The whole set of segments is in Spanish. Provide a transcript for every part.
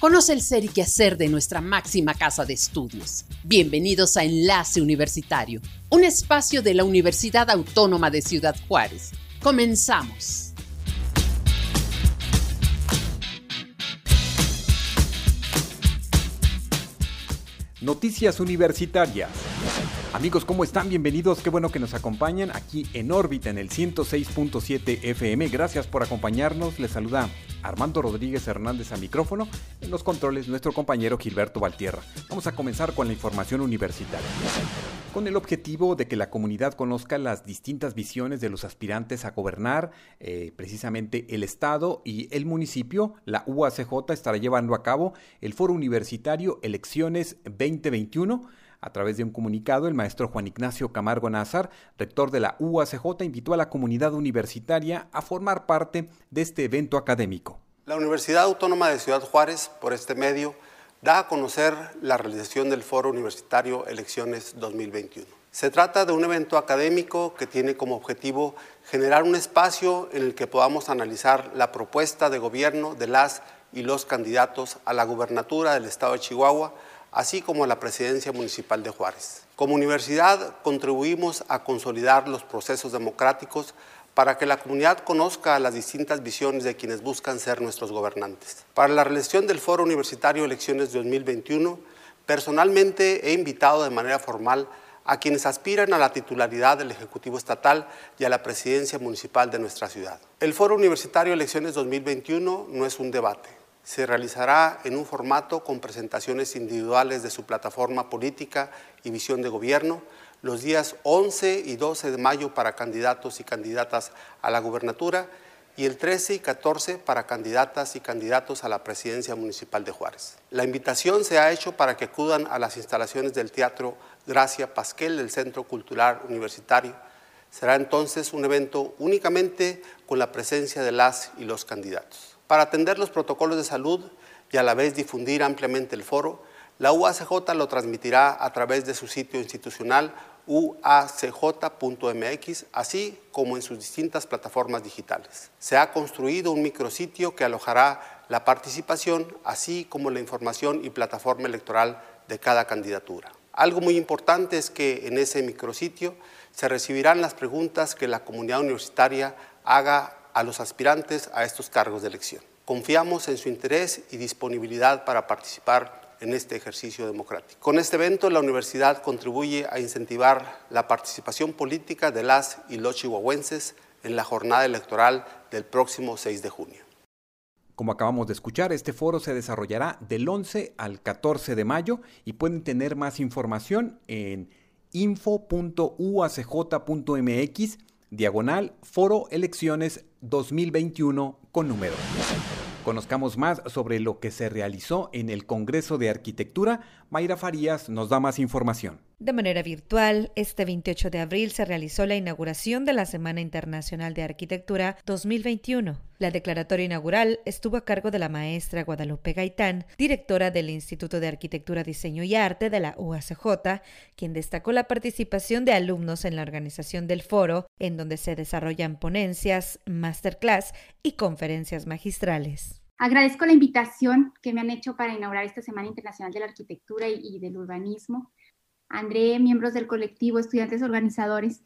Conoce el ser y quehacer de nuestra máxima casa de estudios. Bienvenidos a Enlace Universitario, un espacio de la Universidad Autónoma de Ciudad Juárez. Comenzamos. Noticias Universitarias. Amigos, ¿cómo están? Bienvenidos. Qué bueno que nos acompañan aquí en órbita en el 106.7 FM. Gracias por acompañarnos. Les saluda Armando Rodríguez Hernández a micrófono. En los controles, nuestro compañero Gilberto Valtierra. Vamos a comenzar con la información universitaria. Con el objetivo de que la comunidad conozca las distintas visiones de los aspirantes a gobernar, eh, precisamente el Estado y el municipio, la UACJ estará llevando a cabo el Foro Universitario Elecciones 2021 a través de un comunicado, el maestro Juan Ignacio Camargo Nazar, rector de la UACJ, invitó a la comunidad universitaria a formar parte de este evento académico. La Universidad Autónoma de Ciudad Juárez, por este medio, da a conocer la realización del Foro Universitario Elecciones 2021. Se trata de un evento académico que tiene como objetivo generar un espacio en el que podamos analizar la propuesta de gobierno de las y los candidatos a la gubernatura del Estado de Chihuahua, así como la presidencia municipal de Juárez. Como universidad contribuimos a consolidar los procesos democráticos para que la comunidad conozca las distintas visiones de quienes buscan ser nuestros gobernantes. Para la realización del Foro Universitario Elecciones 2021, personalmente he invitado de manera formal a quienes aspiran a la titularidad del Ejecutivo Estatal y a la presidencia municipal de nuestra ciudad. El Foro Universitario Elecciones 2021 no es un debate, se realizará en un formato con presentaciones individuales de su plataforma política y visión de gobierno los días 11 y 12 de mayo para candidatos y candidatas a la gubernatura y el 13 y 14 para candidatas y candidatos a la presidencia municipal de Juárez. La invitación se ha hecho para que acudan a las instalaciones del Teatro Gracia Pasquel del Centro Cultural Universitario. Será entonces un evento únicamente con la presencia de las y los candidatos. Para atender los protocolos de salud y a la vez difundir ampliamente el foro, la UACJ lo transmitirá a través de su sitio institucional uacj.mx, así como en sus distintas plataformas digitales. Se ha construido un micrositio que alojará la participación, así como la información y plataforma electoral de cada candidatura. Algo muy importante es que en ese micrositio se recibirán las preguntas que la comunidad universitaria haga a los aspirantes a estos cargos de elección. Confiamos en su interés y disponibilidad para participar en este ejercicio democrático. Con este evento, la universidad contribuye a incentivar la participación política de las y los chihuahuenses en la jornada electoral del próximo 6 de junio. Como acabamos de escuchar, este foro se desarrollará del 11 al 14 de mayo y pueden tener más información en info.uacj.mx diagonal foro elecciones 2021 con número. Conozcamos más sobre lo que se realizó en el Congreso de Arquitectura. Mayra Farías nos da más información. De manera virtual, este 28 de abril se realizó la inauguración de la Semana Internacional de Arquitectura 2021. La declaratoria inaugural estuvo a cargo de la maestra Guadalupe Gaitán, directora del Instituto de Arquitectura, Diseño y Arte de la UACJ, quien destacó la participación de alumnos en la organización del foro, en donde se desarrollan ponencias, masterclass y conferencias magistrales. Agradezco la invitación que me han hecho para inaugurar esta Semana Internacional de la Arquitectura y, del Urbanismo. André, miembros del colectivo, estudiantes organizadores,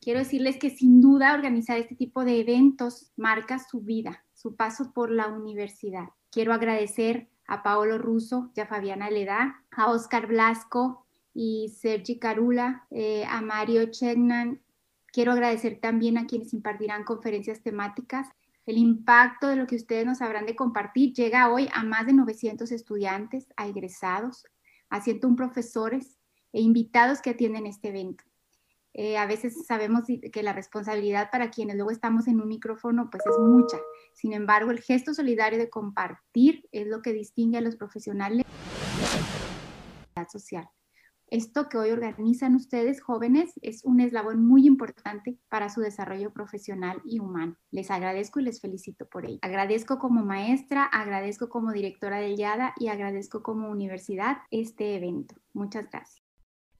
quiero decirles que sin duda organizar este tipo de eventos marca su vida, su paso por la universidad. Quiero agradecer a Paolo Russo y a Fabiana Leda, a Oscar Blasco y Sergi Carula, eh, a Mario Chegnan. Quiero agradecer también a quienes impartirán conferencias temáticas. El impacto de lo que ustedes nos habrán de compartir llega hoy a más de 900 estudiantes, a egresados, a 101 profesores e invitados que atienden este evento. Eh, a veces sabemos que la responsabilidad para quienes luego estamos en un micrófono pues es mucha. Sin embargo, el gesto solidario de compartir es lo que distingue a los profesionales social. Esto que hoy organizan ustedes jóvenes es un eslabón muy importante para su desarrollo profesional y humano. Les agradezco y les felicito por ello. Agradezco como maestra, agradezco como directora del YADA y agradezco como universidad este evento. Muchas gracias.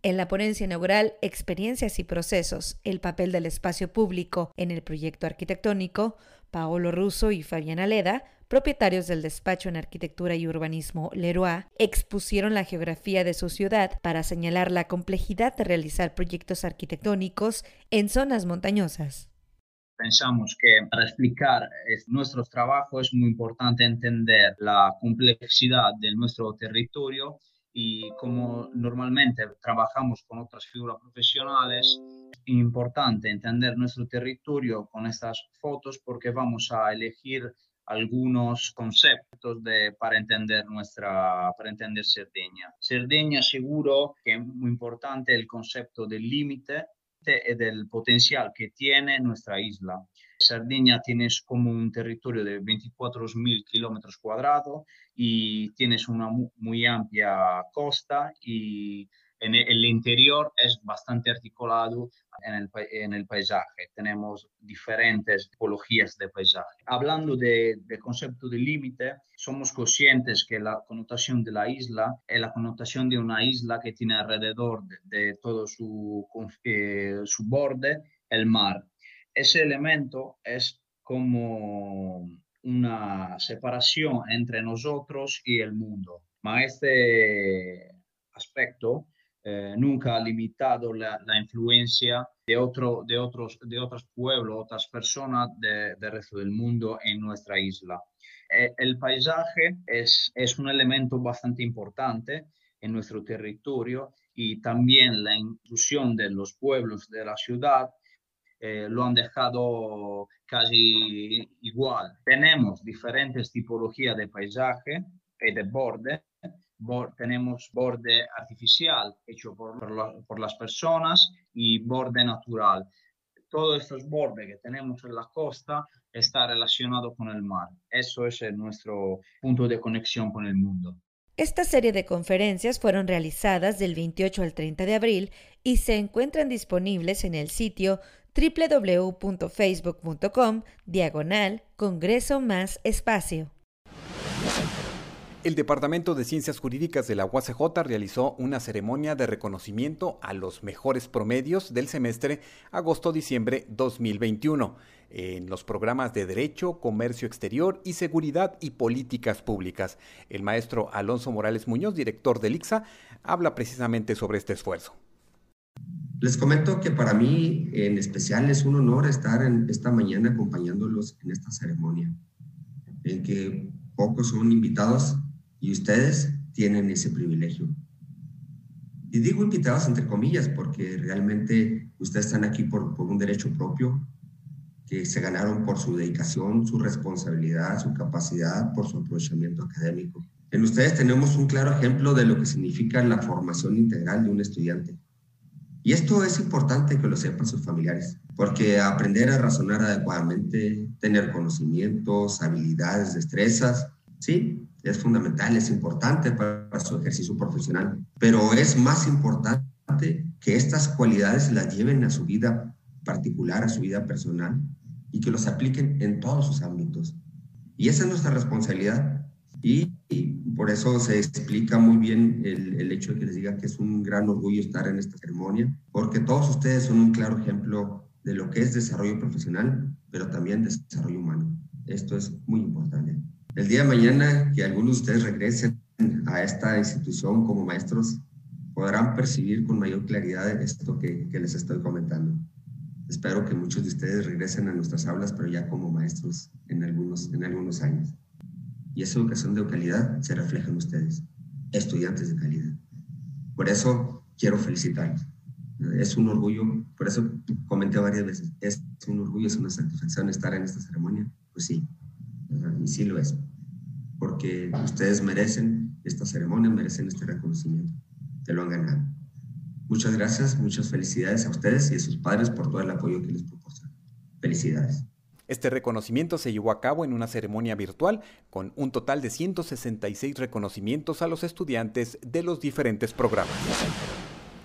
En la ponencia inaugural Experiencias y Procesos, el papel del espacio público en el proyecto arquitectónico, Paolo Russo y Fabiana Leda, propietarios del despacho en arquitectura y urbanismo Leroy, expusieron la geografía de su ciudad para señalar la complejidad de realizar proyectos arquitectónicos en zonas montañosas. Pensamos que para explicar nuestros trabajos es muy importante entender la complejidad de nuestro territorio y como normalmente trabajamos con otras figuras profesionales, es importante entender nuestro territorio con estas fotos porque vamos a elegir algunos conceptos de, para entender nuestra para entender Cerdeña. Cerdeña seguro que es muy importante el concepto del límite y del potencial que tiene nuestra isla. Sardinia tienes como un territorio de 24.000 kilómetros cuadrados y tienes una muy amplia costa y en el interior es bastante articulado en el, en el paisaje. Tenemos diferentes tipologías de paisaje. Hablando del de concepto de límite, somos conscientes que la connotación de la isla es la connotación de una isla que tiene alrededor de, todo su, eh, su borde el mar ese elemento es como una separación entre nosotros y el mundo. Pero este aspecto eh, nunca ha limitado la, influencia de, otro, de, otros, de otros pueblos, otras personas del resto del mundo en nuestra isla. Eh, el paisaje es, es un elemento bastante importante en nuestro territorio y también la inclusión de los pueblos de la ciudad eh, lo han dejado casi igual. Tenemos diferentes tipologías de paisaje y de borde. Tenemos borde artificial hecho por, por, las personas y borde natural. Todos estos bordes que tenemos en la costa está relacionado con el mar. Eso es nuestro punto de conexión con el mundo. Esta serie de conferencias fueron realizadas del 28 al 30 de abril y se encuentran disponibles en el sitio www.facebook.com diagonal Congreso más Espacio. El Departamento de Ciencias Jurídicas de la UACJ realizó una ceremonia de reconocimiento a los mejores promedios del semestre agosto-diciembre 2021 en los programas de Derecho, Comercio Exterior y Seguridad y Políticas Públicas. El maestro Alonso Morales Muñoz, director del ICSA, habla precisamente sobre este esfuerzo. Les comento que para mí en especial es un honor estar en esta mañana acompañándolos en esta ceremonia, en que pocos son invitados y ustedes tienen ese privilegio. Y digo invitados entre comillas porque realmente ustedes están aquí por, por un derecho propio que se ganaron por su dedicación, su responsabilidad, su capacidad, por su aprovechamiento académico. En ustedes tenemos un claro ejemplo de lo que significa la formación integral de un estudiante y esto es importante que lo sepan sus familiares, porque aprender a razonar adecuadamente, tener conocimientos, habilidades, destrezas, sí, es fundamental, es importante para su ejercicio profesional, pero es más importante que estas cualidades las lleven a su vida particular, a su vida personal y que los apliquen en todos sus ámbitos. Y esa es nuestra responsabilidad. Y por eso se explica muy bien el, el, hecho de que les diga que es un gran orgullo estar en esta ceremonia, porque todos ustedes son un claro ejemplo de lo que es desarrollo profesional, pero también desarrollo humano. Esto es muy importante. El día de mañana que algunos de ustedes regresen a esta institución como maestros, podrán percibir con mayor claridad esto que, les estoy comentando. Espero que muchos de ustedes regresen a nuestras aulas, pero ya como maestros en algunos, en algunos años. Y esa educación de calidad se refleja en ustedes, estudiantes de calidad. Por eso quiero felicitarlos. Es un orgullo, por eso comenté varias veces, es un orgullo, es una satisfacción estar en esta ceremonia. Pues sí, y sí lo es. Porque ustedes merecen esta ceremonia, merecen este reconocimiento. Te lo han ganado. Muchas gracias, muchas felicidades a ustedes y a sus padres por todo el apoyo que les proporcionan. Felicidades. Este reconocimiento se llevó a cabo en una ceremonia virtual con un total de 166 reconocimientos a los estudiantes de los diferentes programas.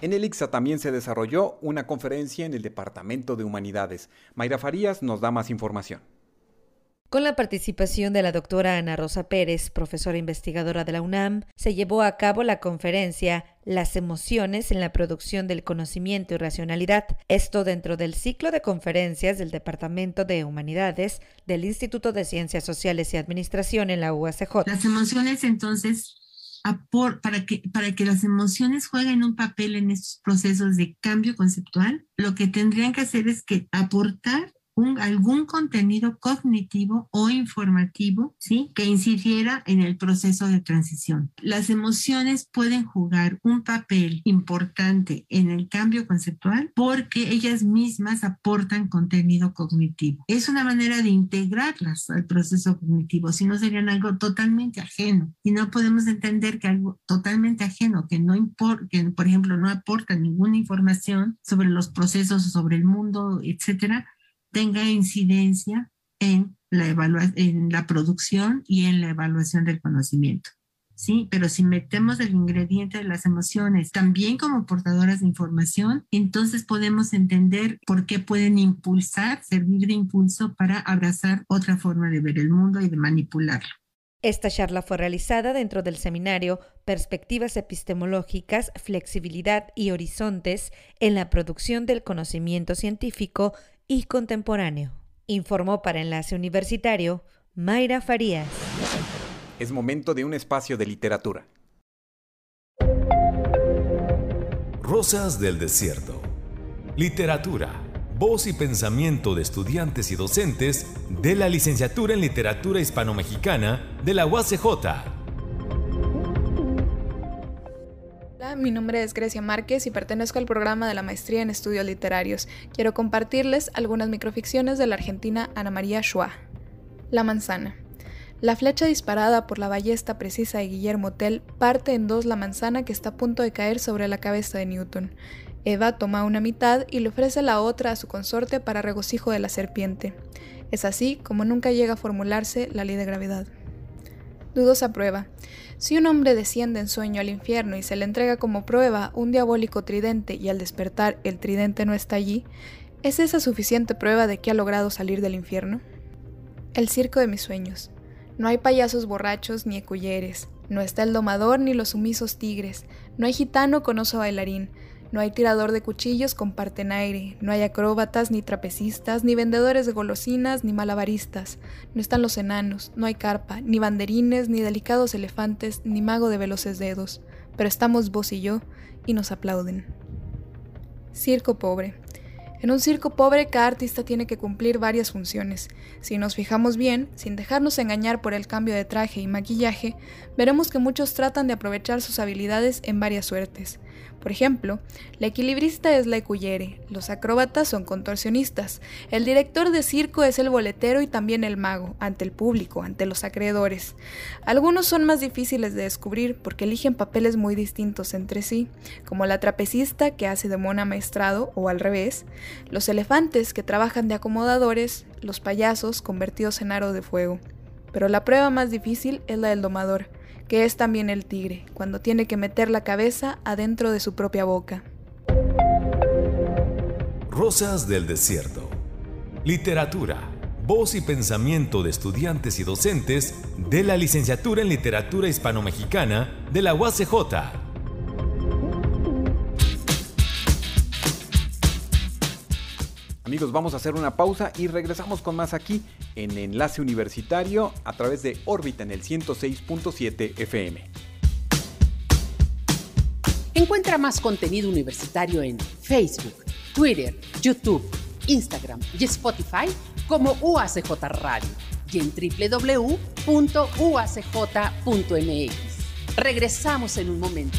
En el ICSA también se desarrolló una conferencia en el Departamento de Humanidades. Mayra Farías nos da más información. Con la participación de la doctora Ana Rosa Pérez, profesora investigadora de la UNAM, se llevó a cabo la conferencia Las emociones en la producción del conocimiento y racionalidad, esto dentro del ciclo de conferencias del Departamento de Humanidades del Instituto de Ciencias Sociales y Administración en la UACJ. Las emociones entonces para que, para que las emociones jueguen un papel en estos procesos de cambio conceptual, lo que tendrían que hacer es que aportar algún contenido cognitivo o informativo, ¿sí? Que incidiera en el proceso de transición. Las emociones pueden jugar un papel importante en el cambio conceptual porque ellas mismas aportan contenido cognitivo. Es una manera de integrarlas al proceso cognitivo, si no serían algo totalmente ajeno. Y no podemos entender que algo totalmente ajeno, que no importa, que por ejemplo no aporta ninguna información sobre los procesos, sobre el mundo, etcétera, tenga incidencia en la, en la producción y en la evaluación del conocimiento. ¿sí? Pero si metemos el ingrediente de las emociones también como portadoras de información, entonces podemos entender por qué pueden impulsar, servir de impulso para abrazar otra forma de ver el mundo y de manipularlo. Esta charla fue realizada dentro del seminario Perspectivas epistemológicas, flexibilidad y horizontes en la producción del conocimiento científico y contemporáneo. Informó para Enlace Universitario Mayra Farías. Es momento de un espacio de literatura. Rosas del Desierto. Literatura. Voz y pensamiento de estudiantes y docentes de la licenciatura en Literatura Hispano-Mexicana de la UACJ mi nombre es Grecia Márquez y pertenezco al programa de la Maestría en Estudios Literarios. Quiero compartirles algunas microficciones de la argentina Ana María Schwa. La manzana. La flecha disparada por la ballesta precisa de Guillermo Tell parte en dos la manzana que está a punto de caer sobre la cabeza de Newton. Eva toma una mitad y le ofrece la otra a su consorte para regocijo de la serpiente. Es así como nunca llega a formularse la ley de gravedad. Dudosa prueba. Si un hombre desciende en sueño al infierno y se le entrega como prueba un diabólico tridente y al despertar el tridente no está allí, ¿es esa suficiente prueba de que ha logrado salir del infierno? El circo de mis sueños. No hay payasos borrachos ni ecuyeres, no está el domador ni los sumisos tigres, no hay gitano con oso bailarín, no hay tirador de cuchillos con partenaire, no hay acróbatas, ni trapecistas, ni vendedores de golosinas, ni malabaristas. No están los enanos, no hay carpa, ni banderines, ni delicados elefantes, ni mago de veloces dedos. Pero estamos vos y yo, y nos aplauden. Circo pobre. En un circo pobre cada artista tiene que cumplir varias funciones. Si nos fijamos bien, sin dejarnos engañar por el cambio de traje y maquillaje, veremos que muchos tratan de aprovechar sus habilidades en varias suertes. Por ejemplo, la equilibrista es la ecuyere, los acróbatas son contorsionistas, el director de circo es el boletero y también el mago, ante el público, ante los acreedores. Algunos son más difíciles de descubrir porque eligen papeles muy distintos entre sí, como la trapecista que hace de mona maestrado o al revés, los elefantes que trabajan de acomodadores, los payasos convertidos en aro de fuego. Pero la prueba más difícil es la del domador, que es también el tigre, cuando tiene que meter la cabeza adentro de su propia boca. Rosas del Desierto. Literatura. Voz y pensamiento de estudiantes y docentes de la licenciatura en Literatura Hispano-Mexicana de la UACJ. Amigos, vamos a hacer una pausa y regresamos con más aquí en Enlace Universitario a través de órbita en el 106.7 FM. Encuentra más contenido universitario en Facebook, Twitter, YouTube, Instagram y Spotify como UACJ Radio y en www.uacj.mx. Regresamos en un momento.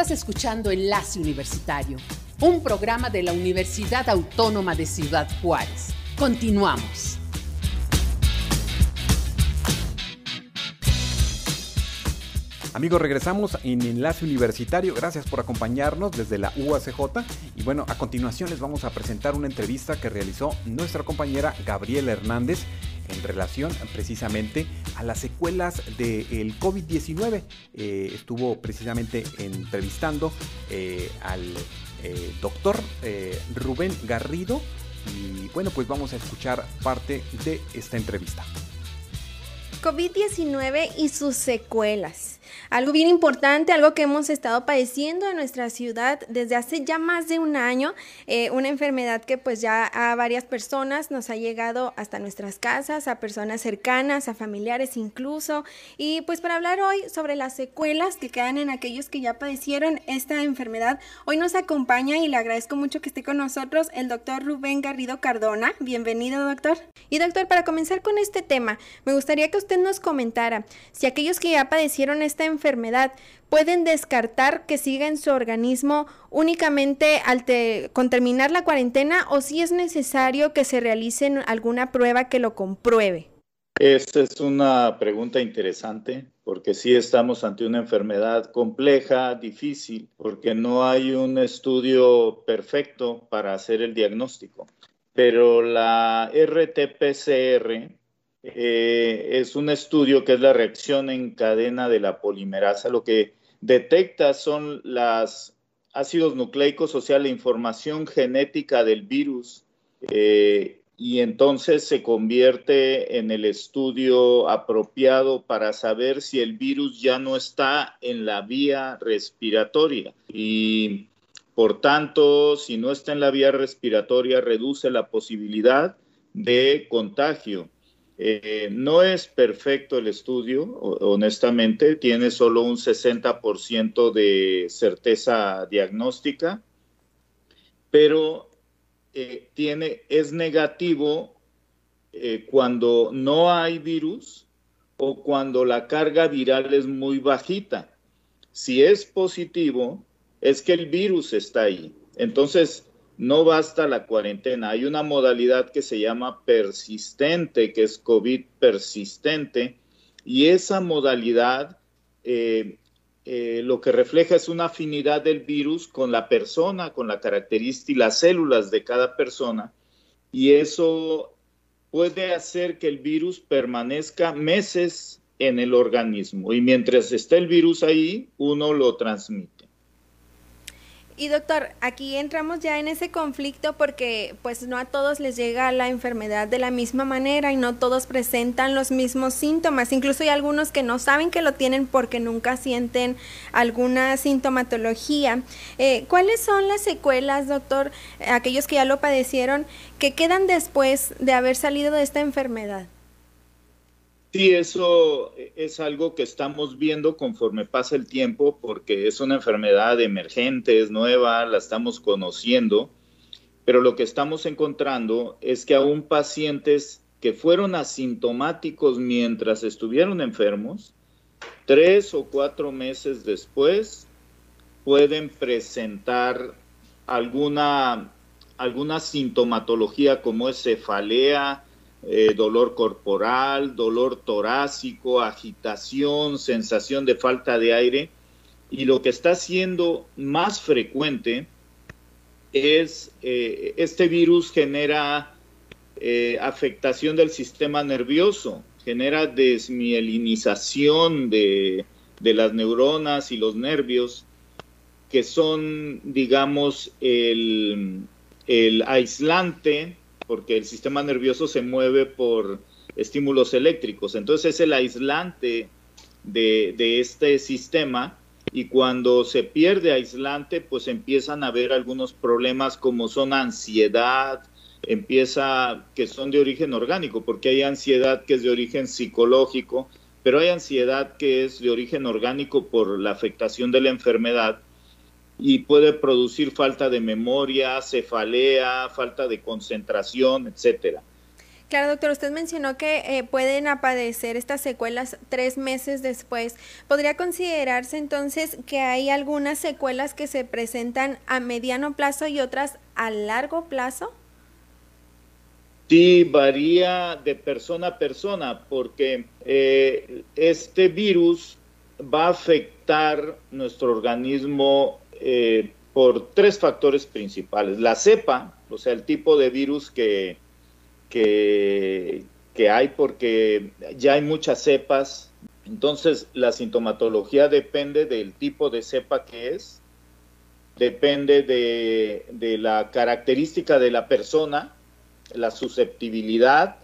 Estás escuchando Enlace Universitario, un programa de la Universidad Autónoma de Ciudad Juárez. Continuamos. Amigos, regresamos en Enlace Universitario. Gracias por acompañarnos desde la UACJ. Y bueno, a continuación les vamos a presentar una entrevista que realizó nuestra compañera Gabriela Hernández en relación precisamente a las secuelas del COVID-19. Eh, estuvo precisamente entrevistando eh, al eh, doctor Rubén Garrido y bueno, pues vamos a escuchar parte de esta entrevista. COVID-19 y sus secuelas. Algo bien importante, algo que hemos estado padeciendo en nuestra ciudad desde hace ya más de un año, eh, una enfermedad que pues ya a varias personas nos ha llegado hasta nuestras casas, a personas cercanas, a familiares incluso. Y pues para hablar hoy sobre las secuelas que quedan en aquellos que ya padecieron esta enfermedad, hoy nos acompaña y le agradezco mucho que esté con nosotros el doctor Rubén Garrido Cardona. Bienvenido, doctor. Y doctor, para comenzar con este tema, me gustaría que usted nos comentara si aquellos que ya padecieron esta enfermedad enfermedad, pueden descartar que siga en su organismo únicamente al con terminar la cuarentena o si es necesario que se realice alguna prueba que lo compruebe? Esta es una pregunta interesante porque sí estamos ante una enfermedad compleja, difícil, porque no hay un estudio perfecto para hacer el diagnóstico. Pero la RT-PCR eh, es un estudio que es la reacción en cadena de la polimerasa. Lo que detecta son los ácidos nucleicos, o sea, la información genética del virus. Eh, y entonces se convierte en el estudio apropiado para saber si el virus ya no está en la vía respiratoria. Y por tanto, si no está en la vía respiratoria, reduce la posibilidad de contagio. Eh, no es perfecto el estudio, honestamente, tiene solo un 60% de certeza diagnóstica, pero eh, tiene, es negativo eh, cuando no hay virus o cuando la carga viral es muy bajita. Si es positivo, es que el virus está ahí. Entonces, no basta la cuarentena. Hay una modalidad que se llama persistente, que es COVID persistente, y esa modalidad eh, eh, lo que refleja es una afinidad del virus con la persona, con la característica y las células de cada persona, y eso puede hacer que el virus permanezca meses en el organismo, y mientras está el virus ahí, uno lo transmite. Y doctor, aquí entramos ya en ese conflicto porque pues no a todos les llega la enfermedad de la misma manera y no todos presentan los mismos síntomas. Incluso hay algunos que no saben que lo tienen porque nunca sienten alguna sintomatología. Eh, ¿Cuáles son las secuelas, doctor, aquellos que ya lo padecieron, que quedan después de haber salido de esta enfermedad? Sí, eso es algo que estamos viendo conforme pasa el tiempo porque es una enfermedad emergente, es nueva, la estamos conociendo, pero lo que estamos encontrando es que aún pacientes que fueron asintomáticos mientras estuvieron enfermos, tres o cuatro meses después pueden presentar alguna, alguna sintomatología como es cefalea, eh, dolor corporal, dolor torácico, agitación, sensación de falta de aire. Y lo que está siendo más frecuente es eh, este virus genera eh, afectación del sistema nervioso, genera desmielinización de, de, las neuronas y los nervios, que son, digamos, el, el aislante porque el sistema nervioso se mueve por estímulos eléctricos. Entonces es el aislante de, este sistema y cuando se pierde aislante, pues empiezan a haber algunos problemas como son ansiedad, empieza que son de origen orgánico, porque hay ansiedad que es de origen psicológico, pero hay ansiedad que es de origen orgánico por la afectación de la enfermedad y puede producir falta de memoria, cefalea, falta de concentración, etcétera. Claro, doctor, usted mencionó que eh, pueden aparecer estas secuelas tres meses después. ¿Podría considerarse entonces que hay algunas secuelas que se presentan a mediano plazo y otras a largo plazo? Sí, varía de persona a persona porque eh, este virus va a afectar nuestro organismo eh, por tres factores principales. La cepa, o sea, el tipo de virus que, que, hay porque ya hay muchas cepas. Entonces, la sintomatología depende del tipo de cepa que es, depende de, de la característica de la persona, la susceptibilidad,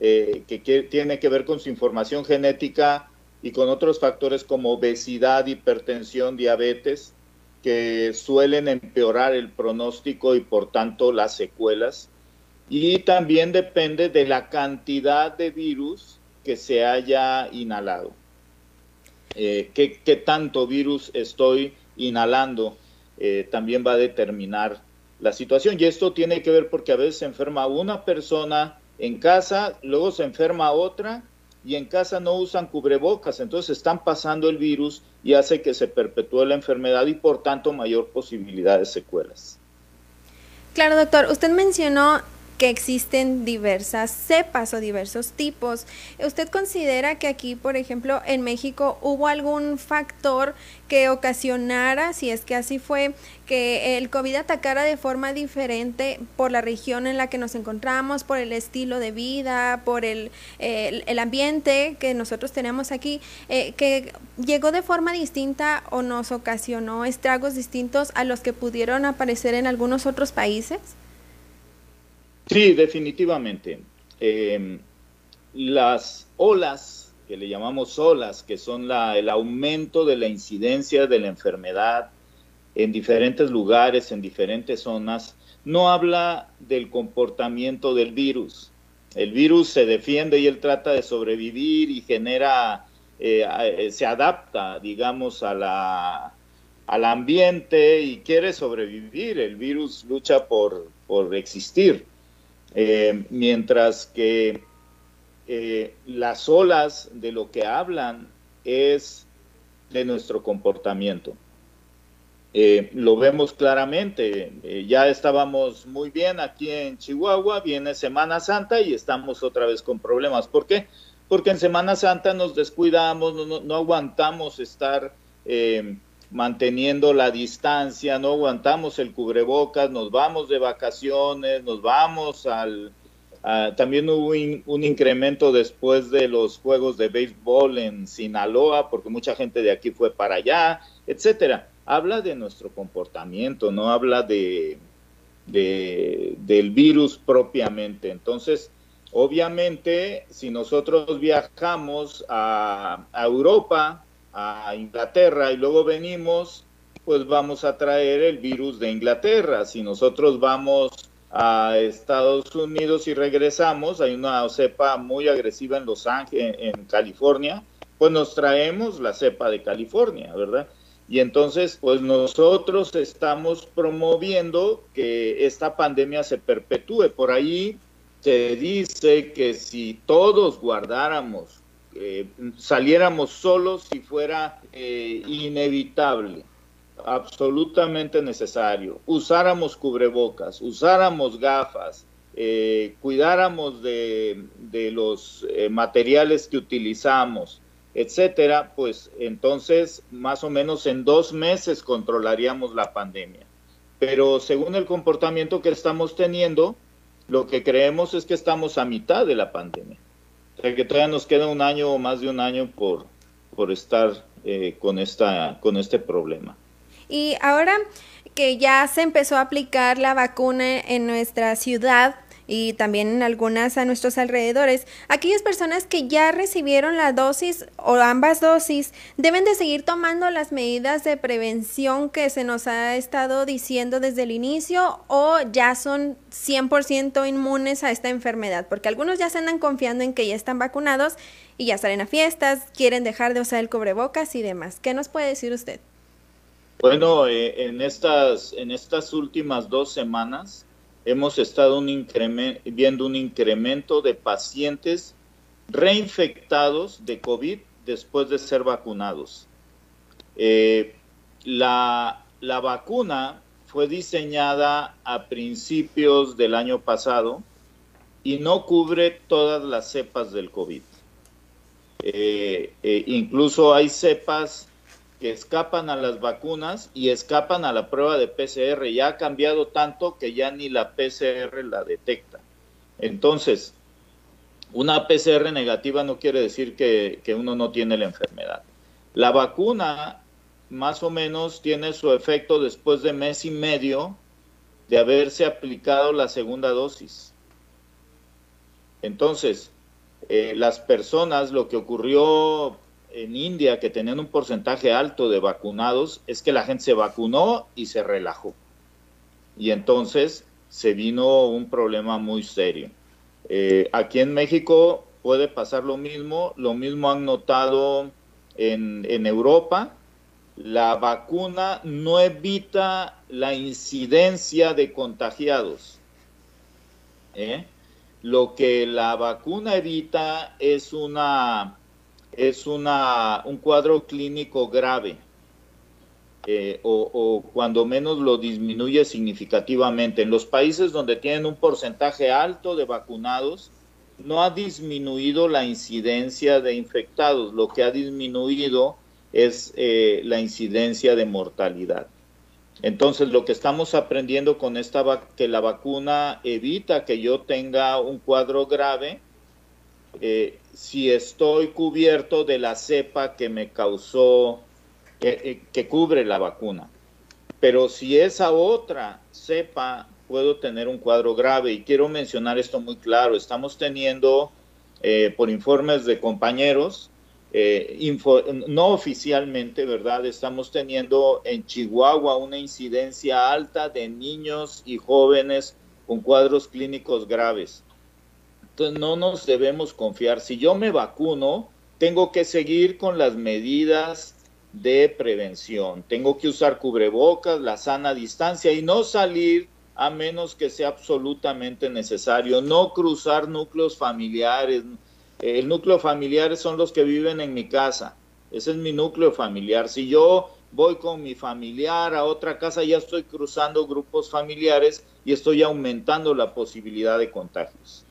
eh, que, que tiene que ver con su información genética y con otros factores como obesidad, hipertensión, diabetes, que suelen empeorar el pronóstico y por tanto las secuelas. Y también depende de la cantidad de virus que se haya inhalado. Eh, ¿qué, ¿qué, tanto virus estoy inhalando? Eh, también va a determinar la situación. Y esto tiene que ver porque a veces se enferma una persona en casa, luego se enferma otra y en casa no usan cubrebocas, entonces están pasando el virus y hace que se perpetúe la enfermedad y por tanto mayor posibilidad de secuelas. Claro, doctor, usted mencionó que existen diversas cepas o diversos tipos. ¿Usted considera que aquí, por ejemplo, en México hubo algún factor que ocasionara, si es que así fue, que el COVID atacara de forma diferente por la región en la que nos encontramos, por el estilo de vida, por el, el, ambiente que nosotros tenemos aquí, eh, que llegó de forma distinta o nos ocasionó estragos distintos a los que pudieron aparecer en algunos otros países? Sí, definitivamente. Eh, las olas, que le llamamos olas, que son el aumento de la incidencia de la enfermedad en diferentes lugares, en diferentes zonas, no habla del comportamiento del virus. El virus se defiende y él trata de sobrevivir y genera, eh, eh se adapta, digamos, a la, al ambiente y quiere sobrevivir. El virus lucha por, por existir. Eh, mientras que eh, las olas de lo que hablan es de nuestro comportamiento. Eh, lo vemos claramente, ya estábamos muy bien aquí en Chihuahua, viene Semana Santa y estamos otra vez con problemas. ¿Por qué? Porque en Semana Santa nos descuidamos, no, no aguantamos estar manteniendo la distancia, no aguantamos el cubrebocas, nos vamos de vacaciones, nos vamos al... también hubo un, incremento después de los juegos de béisbol en Sinaloa, porque mucha gente de aquí fue para allá, etcétera. Habla de nuestro comportamiento, no habla de, de del virus propiamente. Entonces, obviamente, si nosotros viajamos a, a Europa, a Inglaterra y luego venimos, pues vamos a traer el virus de Inglaterra. Si nosotros vamos a Estados Unidos y regresamos, hay una cepa muy agresiva en Los Ángeles, en California, pues nos traemos la cepa de California, ¿verdad? Y entonces, pues nosotros estamos promoviendo que esta pandemia se perpetúe. Por ahí se dice que si todos guardáramos eh, saliéramos solos si fuera eh, inevitable, absolutamente necesario, usáramos cubrebocas, usáramos gafas, eh, cuidáramos de, de los materiales que utilizamos, etcétera, pues entonces más o menos en dos meses controlaríamos la pandemia. Pero según el comportamiento que estamos teniendo, lo que creemos es que estamos a mitad de la pandemia que todavía nos queda un año o más de un año por, por estar eh, con, esta, con este problema. Y ahora que ya se empezó a aplicar la vacuna en nuestra ciudad, y también en algunas a nuestros alrededores, aquellas personas que ya recibieron la dosis o ambas dosis deben de seguir tomando las medidas de prevención que se nos ha estado diciendo desde el inicio o ya son 100% inmunes a esta enfermedad, porque algunos ya se andan confiando en que ya están vacunados y ya salen a fiestas, quieren dejar de usar el cubrebocas y demás. ¿Qué nos puede decir usted? Bueno, eh, en, estas, en estas últimas dos semanas hemos estado viendo un incremento de pacientes reinfectados de COVID después de ser vacunados. Eh, la, la, vacuna fue diseñada a principios del año pasado y no cubre todas las cepas del COVID. Eh, eh, incluso hay cepas que escapan a las vacunas y escapan a la prueba de PCR. Ya ha cambiado tanto que ya ni la PCR la detecta. Entonces, Una PCR negativa no quiere decir que, que uno no tiene la enfermedad. La vacuna más o menos tiene su efecto después de mes y medio de haberse aplicado la segunda dosis. Entonces, eh, las personas, lo que ocurrió en India, que tenían un porcentaje alto de vacunados, es que la gente se vacunó y se relajó. Y entonces se vino un problema muy serio. Eh, aquí en México puede pasar lo mismo, lo mismo han notado en, Europa. La vacuna no evita la incidencia de contagiados. ¿eh? Lo que la vacuna evita es una es una, un cuadro clínico grave eh, o, cuando menos lo disminuye significativamente. En los países donde tienen un porcentaje alto de vacunados, no ha disminuido la incidencia de infectados, lo que ha disminuido es eh, la incidencia de mortalidad. Entonces, lo que estamos aprendiendo con esta que la vacuna evita que yo tenga un cuadro grave eh, si estoy cubierto de la cepa que me causó, que, eh, que cubre la vacuna. Pero si esa otra cepa puedo tener un cuadro grave. Y quiero mencionar esto muy claro. Estamos teniendo, eh, por informes de compañeros, eh, no oficialmente, ¿verdad? Estamos teniendo en Chihuahua una incidencia alta de niños y jóvenes con cuadros clínicos graves. No nos debemos confiar. Si yo me vacuno, tengo que seguir con las medidas de prevención. Tengo que usar cubrebocas, la sana distancia y no salir a menos que sea absolutamente necesario. No cruzar núcleos familiares. El núcleo familiar son los que viven en mi casa. Ese es mi núcleo familiar. Si yo voy con mi familiar a otra casa, ya estoy cruzando grupos familiares y estoy aumentando la posibilidad de contagios.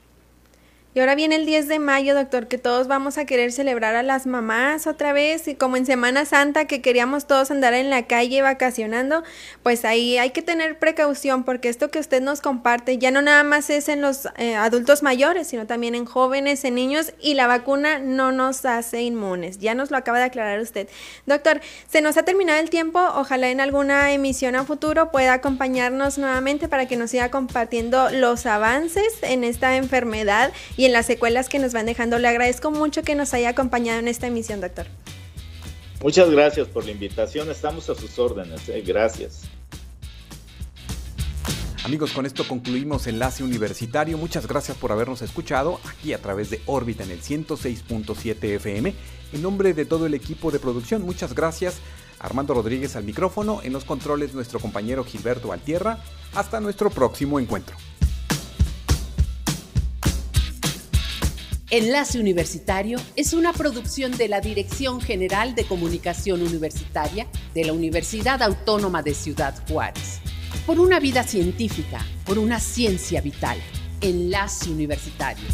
Y ahora viene el 10 de mayo, doctor, que todos vamos a querer celebrar a las mamás otra vez, y como en Semana Santa que queríamos todos andar en la calle vacacionando, pues ahí hay que tener precaución porque esto que usted nos comparte ya no nada más es en los eh, adultos mayores, sino también en jóvenes, en niños, y la vacuna no nos hace inmunes. Ya nos lo acaba de aclarar usted. Doctor, se nos ha terminado el tiempo, ojalá en alguna emisión a futuro pueda acompañarnos nuevamente para que nos siga compartiendo los avances en esta enfermedad y en las secuelas que nos van dejando. Le agradezco mucho que nos haya acompañado en esta emisión, doctor. Muchas gracias por la invitación. Estamos a sus órdenes. Eh, gracias. Amigos, con esto concluimos Enlace Universitario. Muchas gracias por habernos escuchado aquí a través de órbita en el 106.7 FM. En nombre de todo el equipo de producción, muchas gracias. Armando Rodríguez al micrófono, en los controles nuestro compañero Gilberto Altierra. Hasta nuestro próximo encuentro. Enlace Universitario es una producción de la Dirección General de Comunicación Universitaria de la Universidad Autónoma de Ciudad Juárez. Por una vida científica, por una ciencia vital. Enlace Universitario.